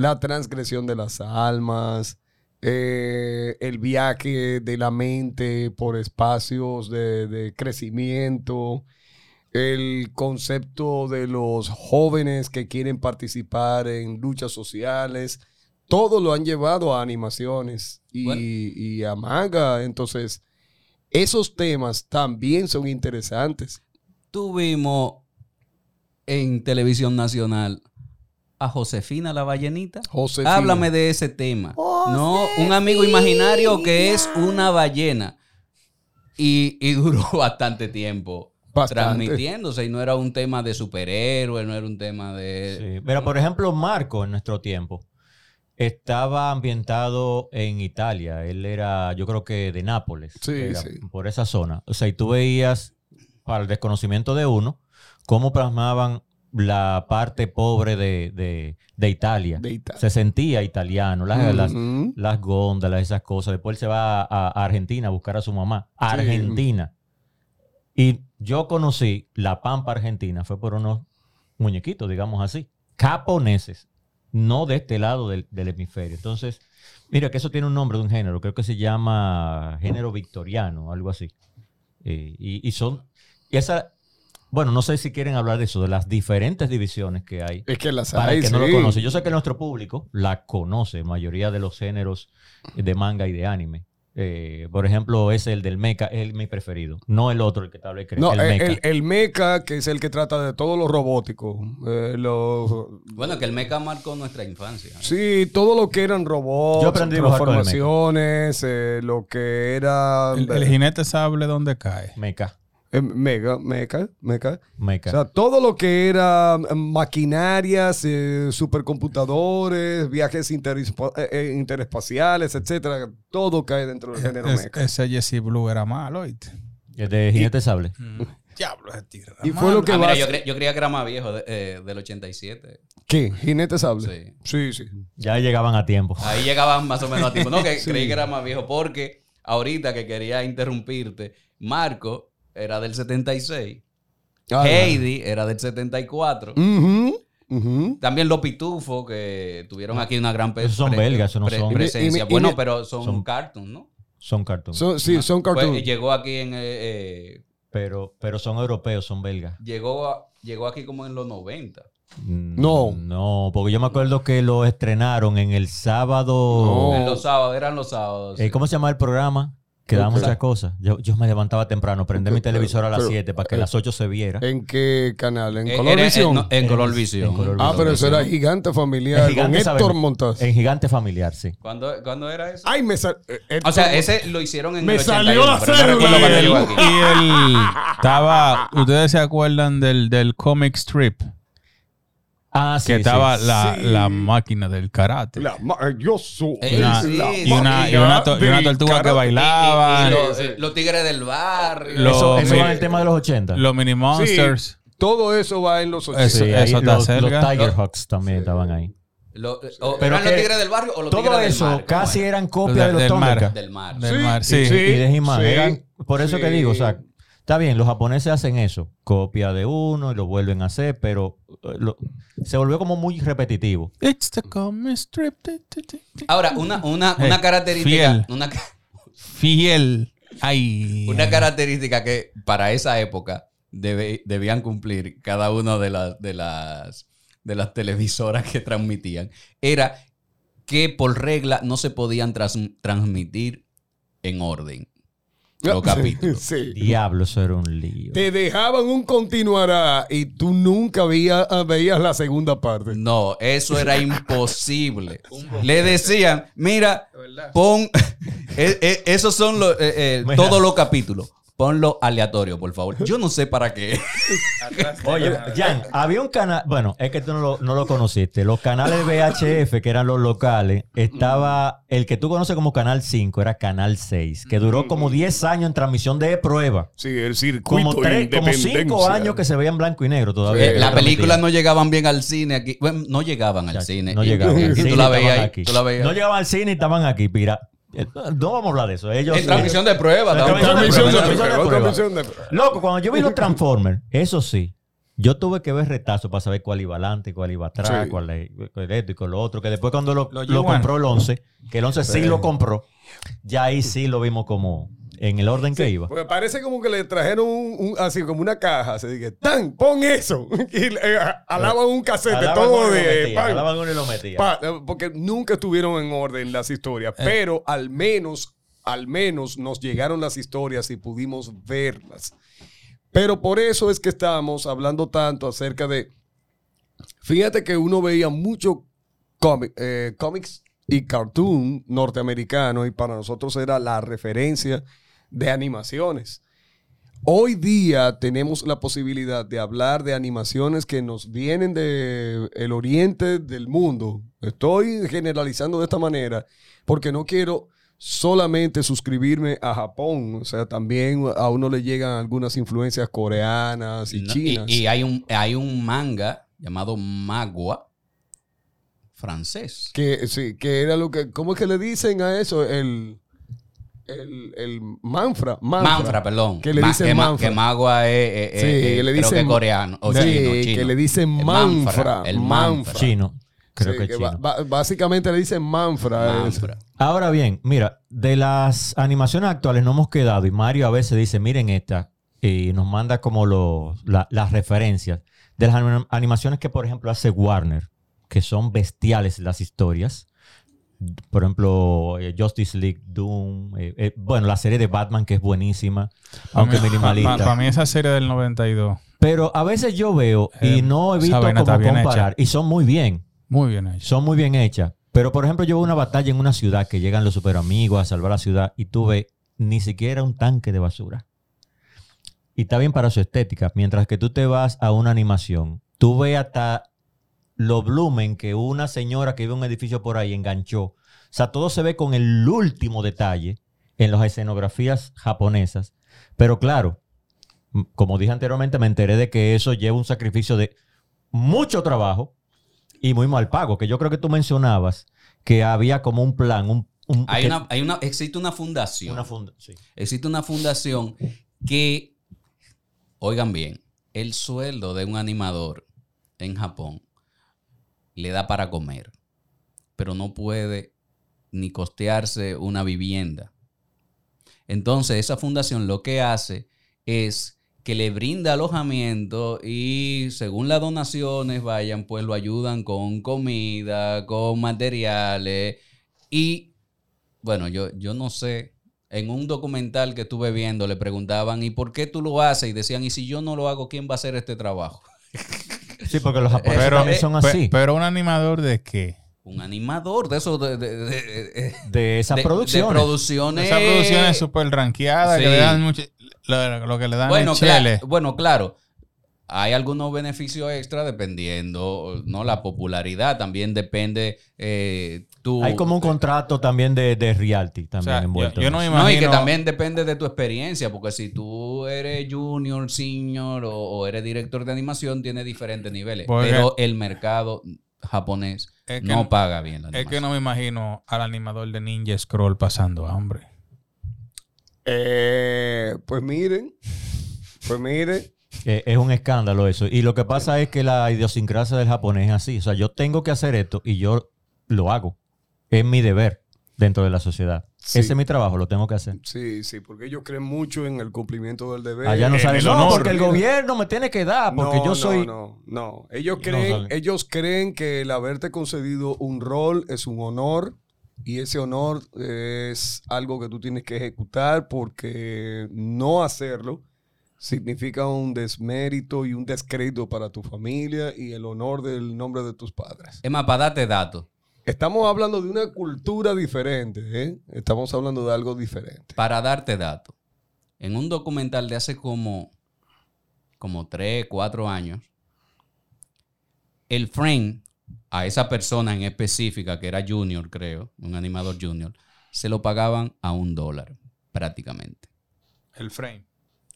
La transgresión de las almas, eh, el viaje de la mente por espacios de, de crecimiento, el concepto de los jóvenes que quieren participar en luchas sociales. Todo lo han llevado a animaciones y, Bueno. y a manga. Entonces, esos temas también son interesantes. Tuvimos en televisión nacional a Josefina la ballenita. Josefina. Háblame de ese tema. No, un amigo imaginario que es una ballena. Y, y duró bastante tiempo Bastante. transmitiéndose. Y no era un tema de superhéroe, no era un tema de. Sí, Pero por ejemplo, Marco en nuestro tiempo estaba ambientado en Italia. Él era, yo creo que de Nápoles. Sí, era sí. Por esa zona. O sea, y tú veías, para el desconocimiento de uno, cómo plasmaban la parte pobre de, de- de Italia. De Italia. Se sentía italiano. Las, las, Ujú. las góndolas, esas cosas. Después él se va a, a Argentina a buscar a su mamá. A Sí. Argentina. Y yo conocí la Pampa Argentina, fue por unos muñequitos, digamos así, caponeses, no de este lado del, del hemisferio. Entonces, mira que eso tiene un nombre de un género, creo que se llama género victoriano, algo así. Eh, y, y son, y esa, bueno, no sé si quieren hablar de eso, de las diferentes divisiones que hay. Es que las Para hay, el que no lo conoce. Yo sé que nuestro público la conoce, mayoría de los géneros de manga y de anime. Eh, por ejemplo, es el del mecha, es mi preferido. No el otro, el que te hablé, No, el el, mecha. el, el mecha, que es el que trata de todo lo robótico. eh, lo- Bueno, que el mecha marcó nuestra infancia. sí, todo lo que eran robots, Yo aprendí transformaciones, eh, lo que era El, el jinete sabe dónde cae. Mecha. Eh, mega, mecha, mecha. Mecha. O sea, todo lo que era eh, maquinarias, eh, supercomputadores, viajes interespa- eh, interespaciales, etcétera, todo cae dentro del género Es- mecha. ese Jesse Blue era malo, ¿oíste? el de Jinete Sable. Diablo, ese tigre era Y fue lo que Ah, mira, yo, cre- yo creía que era más viejo de- eh, del 87. ¿Qué? ¿Jinete sable? Sí, sí. Ya llegaban a tiempo. Ahí llegaban más o menos a tiempo. No, que creí que era más viejo porque ahorita que quería interrumpirte, Marco era del 76, Ah, Heidi era del 74. ujú, ujú. También los pitufos que tuvieron aquí una gran pre- Esos son belgas, esos no pre- son. presencia. Y me- y me- bueno, pero son, son- cartoons, ¿no? Son cartoons. Sí, son Pues, cartoons. llegó aquí en... eh, eh, pero, pero son europeos, son belgas. llegó, a- llegó aquí como en los 90. Mm, No. No, porque yo me acuerdo que lo estrenaron en el sábado. No. En los sábados, eran los sábados. Eh, sí. ¿Cómo se llama el programa? Que daba Ok. muchas cosas. Yo, yo me levantaba temprano, prendí mi televisor a las Pero- 7 para que a las 8 se viera. ¿En qué canal? ¿En Eh, Color era- Visión? En, en En- Color en Visión. Color ah, pero eso era Gigante Familiar En Gigante con Héctor Montaz. En Gigante Familiar, sí. ¿Cuándo, cuándo era eso? Ay, me sal- eh, O sea, ese lo hicieron en Me el salió 81, la pero no cédula. recuerdo cuándo y, el- estaba, ustedes se acuerdan del, del comic strip Ah, sí. que sí. estaba la, Sí. la máquina del karate. La ma- eh, yo soy Eh, y una, sí, la y una, y una y una tortuga que karate. bailaba. Y los, eh, los tigres del barrio. Eso, eso va en el tema de los 80. Los mini monsters. Todo eso va en los 80. Eso- sí, eso está los, los. Tiger Hawks también estaban ahí. Lo- o- Pero ¿Eran los que tigres del barrio o los Todo tigres eso del mar? ¿Cómo casi era? eran copias de- de los del. Del mar. Del Sí, mar, sí. sí. y de He-Man. sí, Eran- por eso que sí. digo, o sea, está bien, los japoneses hacen eso, copia de uno y lo vuelven a hacer, pero eh, lo- se volvió como muy repetitivo. It's the strip. Ahora, una, una, Eh, una característica. fiel. Una, Fiel. Ay. una característica que para esa época debe- debían cumplir cada una de las, de las de las televisoras que transmitían era que por regla no se podían tras- transmitir en orden los capítulos. Sí. Diablo, eso era un lío. Te dejaban un continuará y tú nunca veía- veías la segunda parte. No, eso era imposible. Le decían, mira, pon, eh, eh, esos son los, eh, eh, todos los capítulos. Ponlo aleatorio, por favor. Yo no sé para qué. Oye, Jan, había un canal, bueno, es que tú no lo, no lo conociste. Los canales VHF, que eran los locales, estaba el que tú conoces como Canal 5, era Canal 6, que duró como 10 años en transmisión de prueba. Sí, el circuito Como, tres, de como 5 independencia. años que se veía en blanco y negro todavía. Eh, las películas no llegaban bien al cine aquí. Bueno, no llegaban al Ya, cine. No llegaban y al tú cine, la veías aquí. tú la veías No llegaban al cine y estaban aquí, mira. No vamos a hablar de eso. Ellos, En transmisión de prueba. En estamos- transmisión de Transmisión de prueba, prueba, transmisión de transmisión de prueba. Loco, cuando yo vi los Transformers, eso sí, yo tuve que ver retazos para saber cuál iba adelante, cuál iba atrás, Sí. cuál, cuál esto y con lo otro. Que después cuando lo, Los lo G1. compró el 11, que el 11 sí. lo compró, ya ahí sí lo vimos como en el orden que iba. Pues parece como que le trajeron un, un- así como una caja. Se dije, ¡tan! ¡Pon eso! Y eh, alaban un casete todo de. pan, alaban uno y lo metían. pa- eh, porque nunca estuvieron en orden las historias. Eh. Pero al menos, al menos nos llegaron las historias y pudimos verlas. Pero por eso es que estamos hablando tanto acerca de. Fíjate que uno veía mucho cómic- eh, cómics y cartoon norteamericano y para nosotros era la referencia de animaciones. Hoy día tenemos la posibilidad de hablar de animaciones que nos vienen del el oriente del mundo. Estoy generalizando de esta manera porque no quiero solamente suscribirme a Japón. O sea, también a uno le llegan algunas influencias coreanas y No, chinas. y hay, un, hay un manga llamado Magua francés. Que, sí, que era lo que. ¿Cómo es que le dicen a eso? El. El, el manfra, manfra. Manfra, perdón. Que le dicen que, ma- manfra. que Magua es, Sí, es- que le creo que dicen- coreano. O Sí, chino, que le dicen manfra, El manfra. manfra. Chino. Creo Sí, que, que chino. básicamente le dicen manfra. Ahora bien, mira, de las animaciones actuales no hemos quedado y Mario a veces dice, miren esta, y nos manda como lo- la- las referencias de las anim- animaciones que, por ejemplo, hace Warner, que son bestiales las historias. Por ejemplo, eh, Justice League, Doom, eh, eh, bueno, la serie de Batman que es buenísima, aunque Para minimalista. mí esa serie del 92, Pero a veces yo veo y Eh, no cómo bien comparar, y son muy bien. muy bien hecha. son muy bien hechas. Pero, por ejemplo, yo veo una batalla en una ciudad que llegan los super amigos a salvar la ciudad y tú ves ni siquiera un tanque de basura. Y está bien para su estética. Mientras que tú te vas a una animación, tú ves hasta lo blumen que una señora que vive en un edificio por ahí enganchó. O sea, todo se ve con el último detalle en las escenografías japonesas. Pero claro, como dije anteriormente, me enteré de que eso lleva un sacrificio de mucho trabajo y muy mal pago. Que yo creo que tú mencionabas que había como un plan, un, un- Hay que- una, hay una, existe una fundación. una funda- sí. Existe una fundación que, oigan bien, el sueldo de un animador en Japón le da para comer, pero no puede ni costearse una vivienda. Entonces, esa fundación lo que hace es que le brinda alojamiento y según las donaciones vayan, pues lo ayudan con comida, con materiales y bueno, yo, yo no sé. En un documental que estuve viendo le preguntaban, ¿y por qué tú lo haces? Y decían, ¿y si yo no lo hago, quién va a hacer este trabajo? Sí, porque los japoneses Pero, también son así. pero un animador de qué? Un animador de esos, de, de- de- de- de esas de- producciones. de producciones. Esa producción es súper ranqueada, que sí. le dan mucho, lo, lo que le dan bueno, chele. cla- bueno, claro. Hay algunos beneficios extra dependiendo, ¿no? La popularidad también depende. eh, tú, Hay como un contrato también de, de reality O también sea, envuelto. yo no me eso. imagino... No, y que también depende de tu experiencia, porque si tú eres junior, senior o, o eres director de animación, tiene diferentes niveles. Porque- Pero el mercado japonés Es que no no- paga bien la Es animación. que no me imagino al animador de Ninja Scroll pasando hambre. Eh, pues miren, pues miren. Eh, es un escándalo eso. Y lo que pasa es que la idiosincrasia del japonés es así. O sea, yo tengo que hacer esto y yo lo hago. Es mi deber dentro de la sociedad. Sí. Ese es mi trabajo, lo tengo que hacer. Sí, sí, porque ellos creen mucho en el cumplimiento del deber. Allá no en sale, el no, honor. porque el gobierno me tiene que dar, porque No, yo no, soy... No, no, Ellos No creen, sale. ellos creen que el haberte concedido un rol es un honor y ese honor es algo que tú tienes que ejecutar porque no hacerlo significa un desmérito y un descrédito para tu familia y el honor del nombre de tus padres. Es más, para darte datos. Estamos hablando de una cultura diferente, ¿eh? Estamos hablando de algo diferente. Para darte datos. En un documental de hace como, como 3, 4 años, el frame a esa persona en específica, que era junior, creo, un animador junior, se lo pagaban a un dólar, prácticamente. El frame.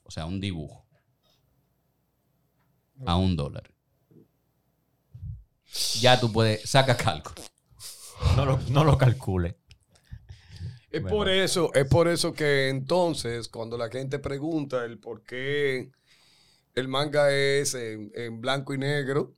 O sea, un dibujo. A un dólar. Ya tú puedes, saca cálculo. No lo, no lo calcule. Es por eso, es por eso que entonces, cuando la gente pregunta el por qué el manga es en, en blanco y negro,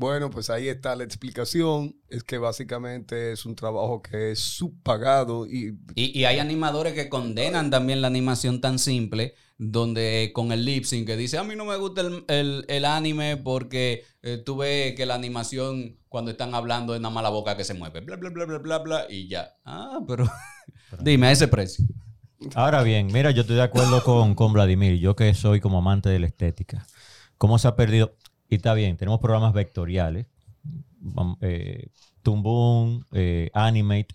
bueno, pues ahí está la explicación. Es que básicamente es un trabajo que es subpagado y Y, y hay animadores que condenan también la animación tan simple, donde con el lip sync que dice, a mí no me gusta el, el- el anime porque eh, tú ves que la animación cuando están hablando es nada más la boca que se mueve, bla, bla, bla, bla, bla, bla, y ya. Ah, pero dime, a ese precio. Ahora bien, mira, yo estoy de acuerdo con, con Vladimir, yo que soy como amante de la estética. ¿Cómo se ha perdido? Y está bien, tenemos programas vectoriales, eh, eh, Animate,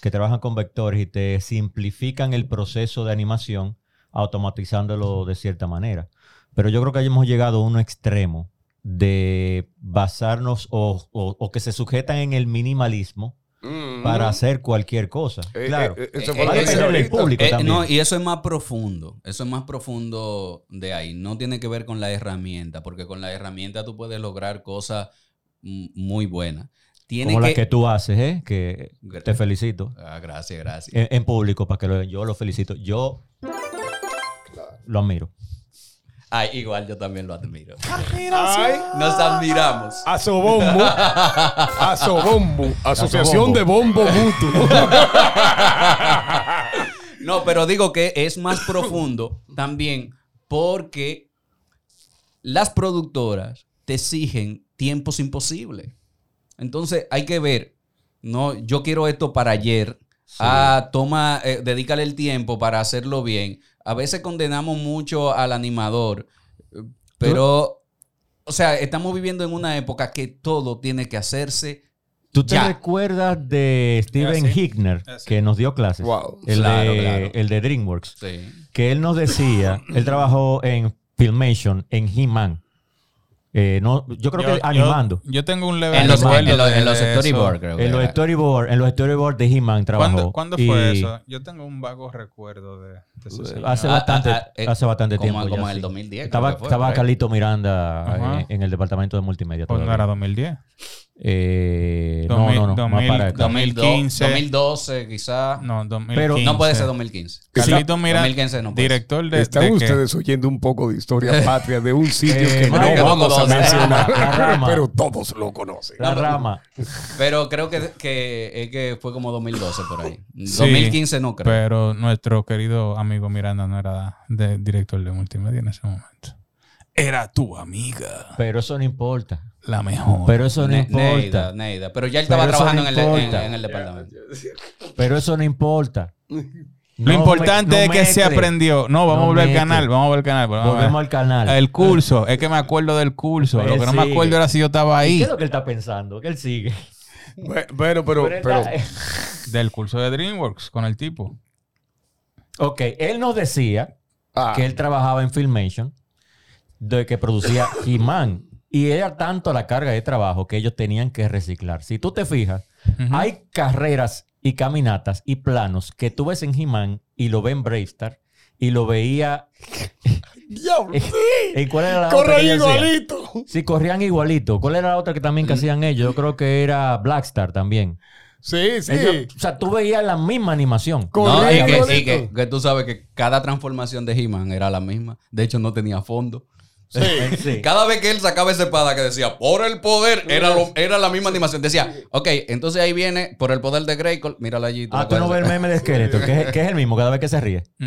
que trabajan con vectores y te simplifican el proceso de animación automatizándolo de cierta manera. Pero yo creo que hemos llegado a un extremo de basarnos o, o- o que se sujetan en el minimalismo Para hacer cualquier cosa. Eh, claro. eh, eso fue público Eh, también. no, y eso es más profundo. Eso es más profundo de ahí. No tiene que ver con la herramienta, porque con la herramienta tú puedes lograr cosas muy buenas. Tiene Como que... la que tú haces, ¿eh? que te felicito. Ah, gracias, gracias. En, en público, para que lo, yo lo felicito. Yo lo admiro. Ay, igual yo también lo admiro. Ay, Nos admiramos. Asobombo. Asobombo. Asociación Asobombo. de Bombo Mutuo. No, pero digo que es más profundo también porque las productoras te exigen tiempos imposibles. Entonces hay que ver, no, yo quiero esto para ayer. Ah, toma, eh, dedícale el tiempo para hacerlo bien. A veces condenamos mucho al animador, pero, o sea, estamos viviendo en una época que todo tiene que hacerse ¿Tú te Ya. recuerdas de Steven Así. Hickner, Así. que nos dio clases? Wow. El, Claro, de, claro. el de DreamWorks. Sí. Que él nos decía, él trabajó en Filmation, en He-Man. Eh, no, yo creo que animando. Yo, tengo un leve En los, en los- en los storyboard, creo que en los storyboard, en los storyboard de He-Man trabajó. ¿Cuándo, cuándo fue eso? Yo tengo un vago recuerdo de, de eso. Hace Ah, bastante, ah, ah, eh, hace bastante como- tiempo. como en el sí. 2010 creo Estaba, fue, estaba. Carlito Miranda eh, en el departamento de multimedia. Pues no era 2010. Eh, 2000, no, no, no. más 2000, para acá. 2015. 2012 quizá. No, 2015. Pero- No puede ser 2015. Carlito Miranda, 2015 no puede director de, Están de que- ustedes oyendo un poco de historia patria de un sitio Eh, que no Mike, vamos a mencionar, la rama. pero todos lo conocen. La rama. Pero creo que, que, es que fue como 2012 por ahí. Sí, 2015 no creo. Pero nuestro querido amigo Miranda no era de, director de multimedia en ese momento. Era tu amiga. Pero eso no importa. La mejor. Pero eso no Ne- importa. Neida, Neida. Pero ya él estaba trabajando no en, el, en- importa. en el departamento. Pero eso no importa. Lo importante me- es que se aprendió. No, vamos No a volver al mezcle. canal. Vamos a volver al canal. ver. Volvemos al canal. El curso. Es que me acuerdo del curso. Lo Él que no me acuerdo era si yo estaba ¿Y ahí. ¿Qué es lo que él está pensando? Que él sigue. Bueno, pero, pero, Pero Del curso de DreamWorks con el tipo. ok, él nos decía ah, que él trabajaba en Filmation, de que producía He-Man. Y era tanto la carga de trabajo que ellos tenían que reciclar. Si tú te fijas, hay carreras y caminatas y planos que tú ves en He-Man y lo ves en Bravestar y lo veía. diablo, ¿En cuál era la corre igualito. Sí, corrían igualito. ¿Cuál era la otra que también que hacían ellos? Yo creo que era Blackstar también. Sí, sí. Ellos- o sea, tú veías la misma animación. No, Correcto, y, que, y que- que tú sabes que cada transformación de He-Man era la misma. De hecho, no tenía fondo. Sí. Cada vez que él sacaba esa espada que decía por el poder, era, lo- era la misma animación. Decía, ok, entonces ahí viene por el poder de Grayskull. Mírala allí. Ah, tú no ves el meme de esqueleto, que es, que es el mismo cada vez que se ríe. Sí,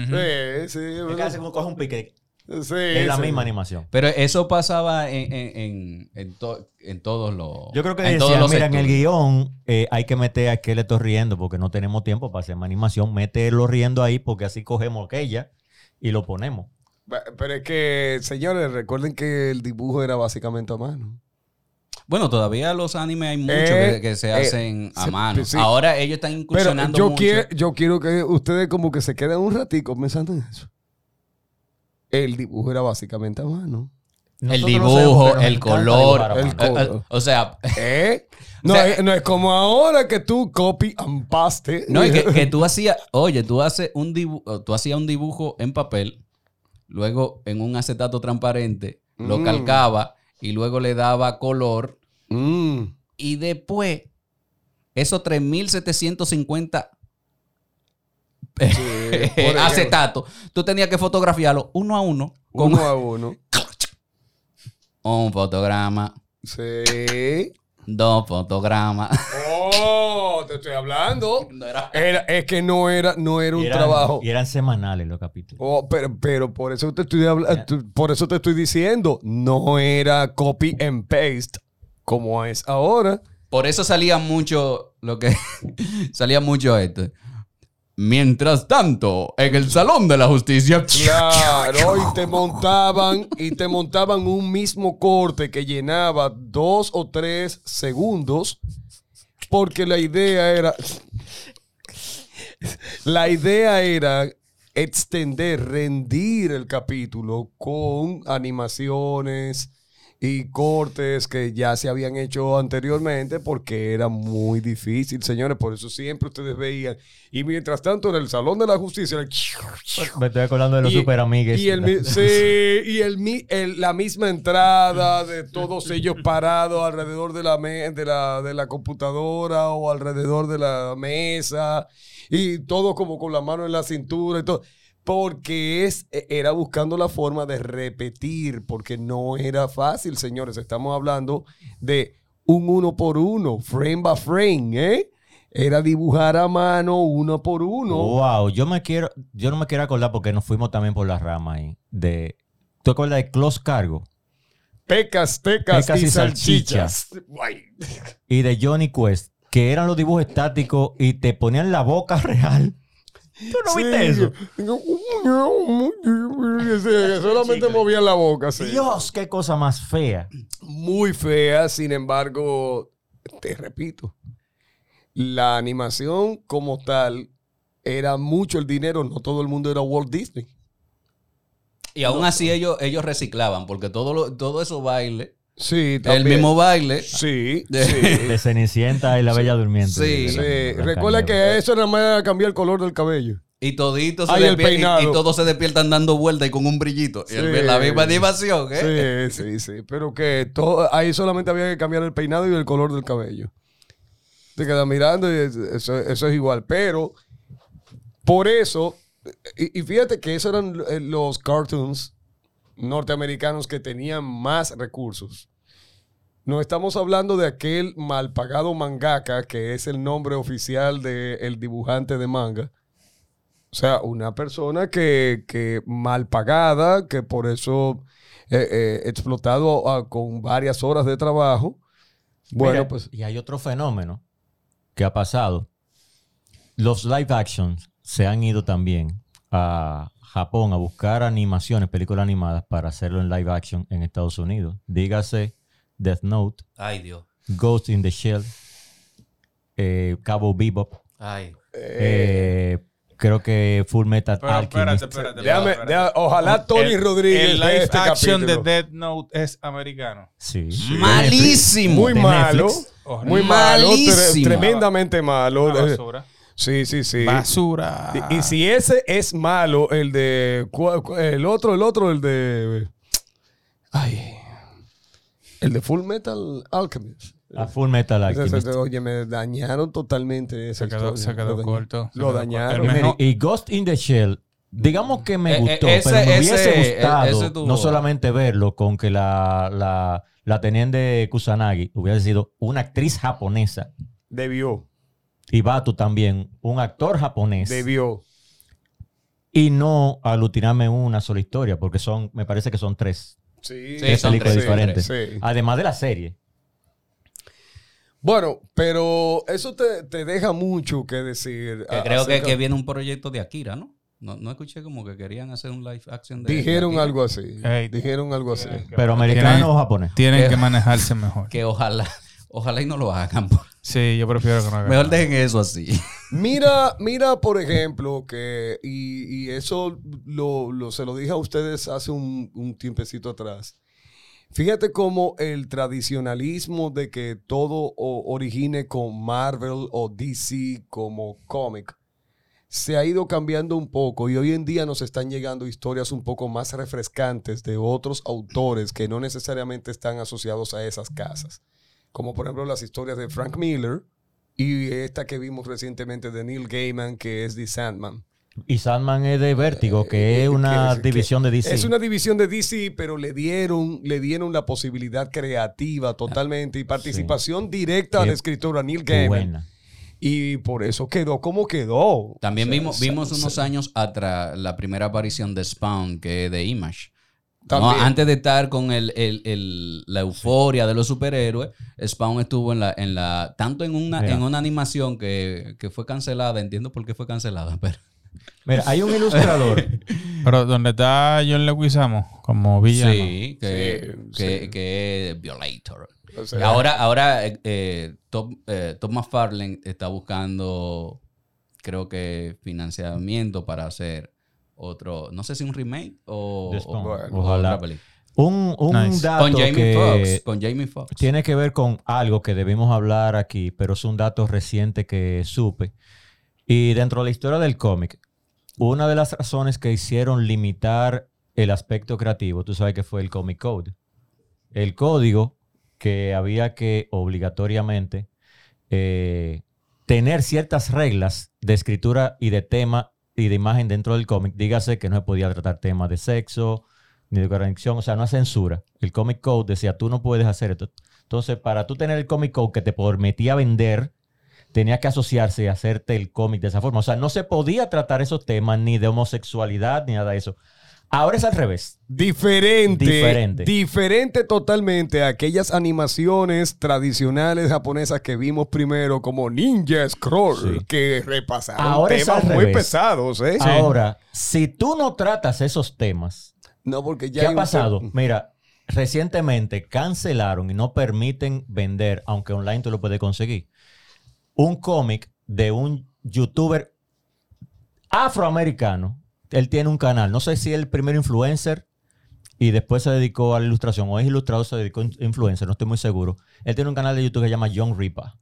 sí, Es que hace como coge un pique. sí, Es la sí. misma animación. Pero eso pasaba en, en, en, en to- en todos los. Yo creo que en todos decía, los mira, en el sectores". guion eh, hay que meter a Esqueleto riendo porque no tenemos tiempo para hacer más animación. Mételo riendo ahí porque así cogemos aquella y lo ponemos. Pe- Pero es que, señores, recuerden que el dibujo era básicamente a mano. Bueno, todavía los animes hay muchos Eh, que, que se eh, hacen a mano. sí. Ahora ellos están Pero incursionando yo mucho. quiero, yo quiero que ustedes como que se queden un ratico pensando en eso. El dibujo era básicamente a mano. el Nosotros dibujo, sabemos, pero el color. dibujar el mano. co- Eh, o sea, ¿Eh? No, O sea, es, no es como ahora que tú copy and paste. no, y que, que tú hacías, oye, tú haces un dibujo, tú hacías un dibujo en papel, luego en un acetato transparente, lo Mm. calcaba y luego le daba color Mm. y después esos 3750 por ejemplo. acetatos, tú tenías que fotografiarlo uno a uno con Uno a uno. un fotograma, Sí. Dos fotogramas. Oh, te estoy hablando. No era- Era, es que no era, no era un Y eran- trabajo. Y eran semanales los capítulos. Oh, pero, pero por eso te estoy habla- por eso te estoy diciendo, no era copy and paste como es ahora. Por eso salía mucho lo que salía mucho esto. Mientras tanto, en el salón de la justicia. Claro, y te montaban y te montaban un mismo corte que llenaba dos o tres segundos porque la idea era La idea era extender, rendir el capítulo con animaciones y cortes que ya se habían hecho anteriormente porque era muy difícil, señores. Por eso siempre ustedes veían. Y mientras tanto, en el Salón de la Justicia, el- Me estoy acordando de los y- super amigues. Y, el, sí, y el, el- la misma entrada de todos ellos parados alrededor de la, me- de, la, de la computadora o alrededor de la mesa y todo como con la mano en la cintura y todo. Porque es, e- era buscando la forma de repetir, porque no era fácil, señores. Estamos hablando de un uno por uno, frame by frame, ¿eh? Era dibujar a mano uno por uno. Wow, yo me quiero, yo no me quiero acordar porque nos fuimos también por la rama ahí. De, ¿Tú acuerdas de Close Cargo? Pecas, pecas, Pecas y y salchichas. Guay. Y de Johnny Quest, que eran los dibujos estáticos y te ponían la boca real. ¿Tú no viste eso? Sí, solamente movían la boca, sí. Dios, qué cosa más fea. Muy fea, sin embargo, te repito, la animación como tal era mucho el dinero, no todo el mundo era Walt Disney. Y aún así ellos, ellos reciclaban, porque todo, lo, todo eso baile, Sí, el también. mismo baile, Sí, De- sí. De Cenicienta y la Bella Durmiente. Sí. sí. la- de la Recuerda que eso nada más cambiar el color del cabello. y toditos se Ay, el y- y, todos se despiertan dando vueltas y con un brillito. Y el- Sí. la misma animación, ¿eh? Sí, sí, sí. Pero que todo, ahí solamente había que cambiar el peinado y el color del cabello. Te quedas mirando y es- eso, eso es igual. Pero por eso, y, y fíjate que esos eran eh, los cartoons norteamericanos que tenían más recursos. No estamos hablando de aquel mal pagado mangaka, que es el nombre oficial del dibujante de manga. O sea, una persona que, que mal pagada, que por eso eh, eh, explotado con varias horas de trabajo. Bueno, Mira, pues Y hay otro fenómeno que ha pasado. Los live actions se han ido también a Japón a buscar animaciones, películas animadas para hacerlo en live action en Estados Unidos. Dígase Death Note, Ay, Dios. Ghost in the Shell, eh, Cabo Bebop, Ay. eh, creo que Full Metal Pero Alchemist. espérate. déjame, espérate. deja- ojalá Tony El- Rodríguez El live este action capítulo. de Death Note es americano. Sí. Malísimo. Muy malo, Netflix. muy malo, tre- Malísimo. tremendamente malo. Una basura. Sí, sí, sí. Basura. Y, si ese es malo, el de. El otro, el otro, el de. Ay. El de Full Metal Alchemist. A Full Metal Alchemist. Oye, me dañaron totalmente esa Se quedó, historia. se quedó Lo dañaron. corto. Lo dañaron. corto. Y Ghost in the Shell, digamos que me Eh, gustó, eh, ese- pero me ese- hubiese eh, gustado ese no solamente verlo con que la, la, la teniente Kusanagi hubiese sido una actriz japonesa Debió. Y Batu también, un actor japonés, Debió. y no aglutinarme en una sola historia, porque son, me parece que son tres, Sí, Sí, son películas tres, diferentes. sí. Además de la serie. Bueno, pero eso te, te deja mucho que decir. Que creo que, viene un proyecto de Akira, ¿no? ¿no? No escuché como que querían hacer un live action de Dijeron algo así. Hey. Dijeron algo así. Pero americano o japonés. Tienen Que- que manejarse mejor. Que ojalá, ojalá y no lo hagan. por- Sí, yo prefiero que no hagan Mejor dejen eso así. Mira, mira, por ejemplo, que, y, y eso lo, lo- se lo dije a ustedes hace un, un tiempecito atrás. Fíjate cómo el tradicionalismo de que todo o- origine con Marvel o DC como cómic se ha ido cambiando un poco y hoy en día nos están llegando historias un poco más refrescantes de otros autores que no necesariamente están asociados a esas casas. Como por ejemplo las historias de Frank Miller y esta que vimos recientemente de Neil Gaiman que es The Sandman. Y Sandman es de Vértigo, que Eh, es una que- división de DC. Es una división de DC, pero le dieron, le dieron la posibilidad creativa totalmente y participación directa al escritor a Neil Gaiman. buena. Y por eso quedó como quedó. También O sea, vimos, vimos unos años atrás la primera aparición de Spawn, que es de Image. Antes de estar con el, el- el- la euforia de los superhéroes, Spawn estuvo en la, en la, tanto en una, Mira. en una animación que, que fue cancelada, entiendo por qué fue cancelada, pero Mira, hay un ilustrador. Pero donde está John Leguizamo como villano. sí, que, Sí, que, sí. que es Violator. o sea, Y ahora, ahora eh, eh, Tom, eh, Tom McFarlane está buscando creo que, financiamiento para hacer otro, no sé si un remake o, De Spawn. o- Bueno, o ojalá. otra película. Un, un Nice. dato Con Jamie que Foxx. Con Jamie Foxx. tiene que ver con algo que debimos hablar aquí, pero es un dato reciente que supe. Y dentro de la historia del cómic, una de las razones que hicieron limitar el aspecto creativo, tú sabes que fue el Comic Code. El código que había que obligatoriamente eh, tener ciertas reglas de escritura y de tema y de imagen dentro del cómic. Dígase que no se podía tratar temas de sexo, ni de conexión, o sea, no hay censura. El Comic Code decía, tú no puedes hacer esto. Entonces, para tú tener el Comic Code que te permitía vender, tenía que asociarse y hacerte el cómic de esa forma. O sea, no se podía tratar esos temas ni de homosexualidad ni nada de eso. Ahora es al revés. Diferente, Diferente. diferente. totalmente a aquellas animaciones tradicionales japonesas que vimos primero como Ninja Scroll, Sí. que repasaron Ahora es temas al muy revés. pesados, ¿eh? Ahora, si tú no tratas esos temas, No, porque ya ¿qué ha un- pasado? Mira, recientemente cancelaron y no permiten vender, aunque online tú lo puedes conseguir, un cómic de un youtuber afroamericano. Él tiene un canal, no sé si es el primer influencer y después se dedicó a la ilustración, o es ilustrador, se dedicó a influencer, no estoy muy seguro. Él tiene un canal de YouTube que se llama John Ripa.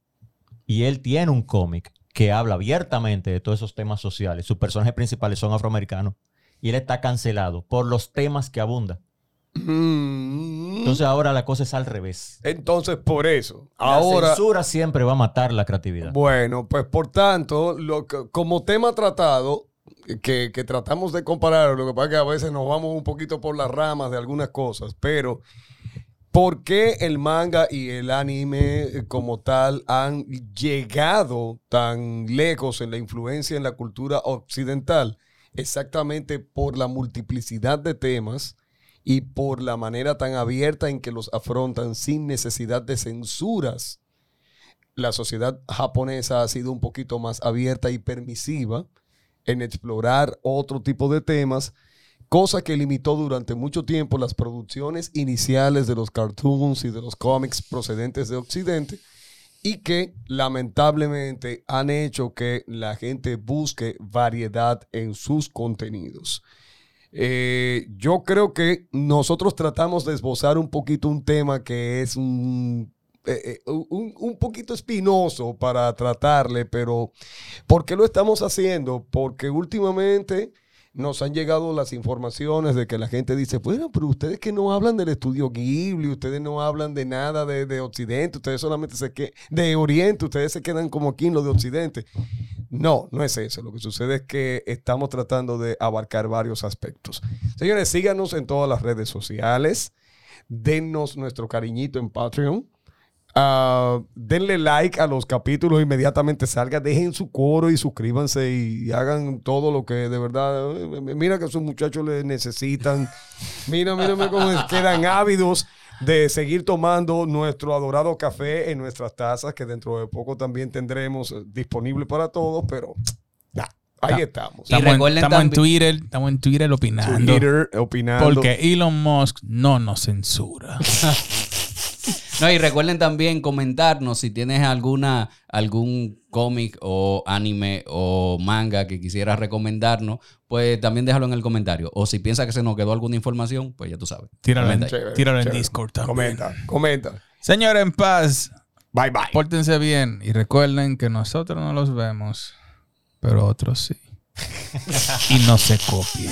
Y él tiene un cómic que habla abiertamente de todos esos temas sociales. Sus personajes principales son afroamericanos. Y él está cancelado por los temas que abunda. Mm. Entonces ahora la cosa es al revés. Entonces, por eso, La ahora... censura siempre va a matar la creatividad. Bueno, pues por tanto, lo que- como tema tratado, que, tratamos de comparar, lo que pasa es que a veces nos vamos un poquito por las ramas de algunas cosas, pero ¿por qué el manga y el anime como tal han llegado tan lejos en la influencia en la cultura occidental? Exactamente por la multiplicidad de temas y por la manera tan abierta en que los afrontan sin necesidad de censuras la sociedad japonesa ha sido un poquito más abierta y permisiva en explorar otro tipo de temas, cosa que limitó durante mucho tiempo las producciones iniciales de los cartoons y de los cómics procedentes de Occidente y que lamentablemente han hecho que la gente busque variedad en sus contenidos. Eh, yo creo que nosotros tratamos de esbozar un poquito un tema que es un, eh, eh, un, un poquito espinoso para tratarle, pero ¿por qué lo estamos haciendo? Porque últimamente nos han llegado las informaciones de que la gente dice, bueno, pero ustedes que no hablan del estudio Ghibli, ustedes no hablan de nada de, de Occidente, ustedes solamente se que de Oriente, ustedes se quedan como aquí en lo de Occidente. No, no es eso. Lo que sucede es que estamos tratando de abarcar varios aspectos. Señores, síganos en todas las redes sociales. Denos nuestro cariñito en Patreon. Ah, denle like a los capítulos inmediatamente salga. Dejen su coro y suscríbanse y, y hagan todo lo que de verdad. eh, Mira que esos muchachos le necesitan. Mira, mira, mira cómo quedan ávidos de seguir tomando nuestro adorado café en nuestras tazas, que dentro de poco también tendremos eh, disponible para todos, pero nah, ahí estamos. Y Estamos, en, estamos en Twitter, estamos en Twitter opinando. Twitter opinando. Porque Elon Musk no nos censura. No, y recuerden también comentarnos si tienes alguna, algún cómic o anime o manga que quisieras recomendarnos, pues también déjalo en el comentario. O si piensas que se nos quedó alguna información, pues ya tú sabes. Tíralo, en. Chévere, tíralo en. Discord también. Comenta, comenta. Señor en paz, Bye bye. pórtense bien y recuerden que nosotros no los vemos, pero otros sí. y no se copien.